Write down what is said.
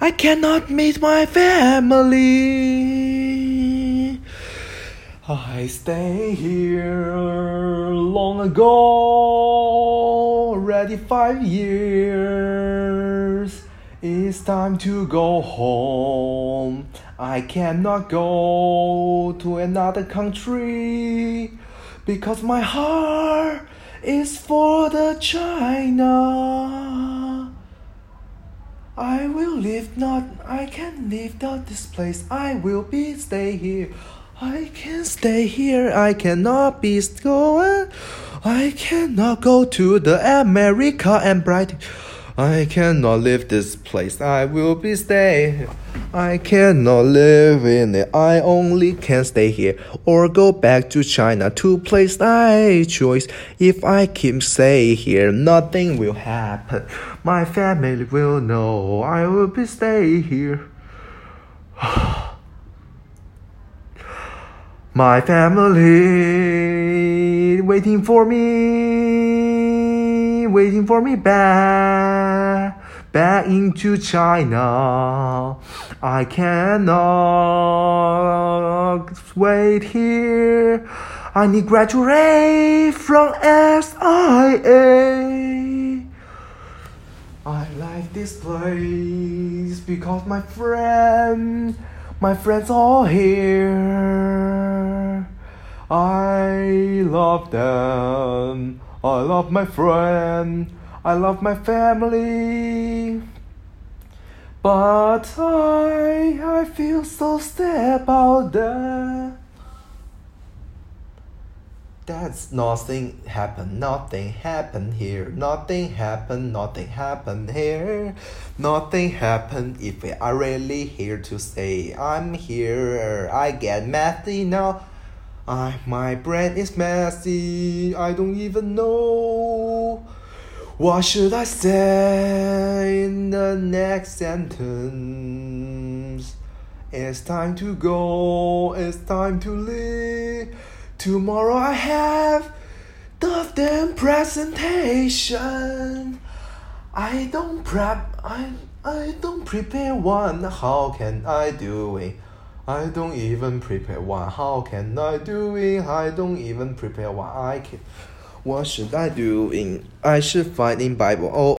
I cannot meet my family. I stay here long ago, already five years. It's time to go home. I cannot go to another country because my heart is for the China. I will live not I can live not this place. I will be stay here. I can stay here. I cannot be going. I cannot go to the America and bright. I cannot leave this place. I will be stay. I cannot live in it. I only can stay here or go back to China to place I choose. If I keep stay here, nothing will happen. My family will know I will be stay here. My family waiting for me, waiting for me back, back into China. I cannot wait here. I need to graduate from SIA. I like this place because my friend, my friends all here. I love them. I love my friend. I love my family. But I, I feel so sad about that. That's nothing happened, nothing happened here, nothing happened, nothing happened here, nothing happened if we are really here to say I'm here. I get messy now. I, my brain is messy. I don't even know. What should I say in the next sentence? It's time to go, it's time to leave. Tomorrow I have the damn presentation. I don't prep, I, I don't prepare one. How can I do it? I don't even prepare one. How can I do it? I don't even prepare one. I can. What should I do in? I should find in Bible. Oh,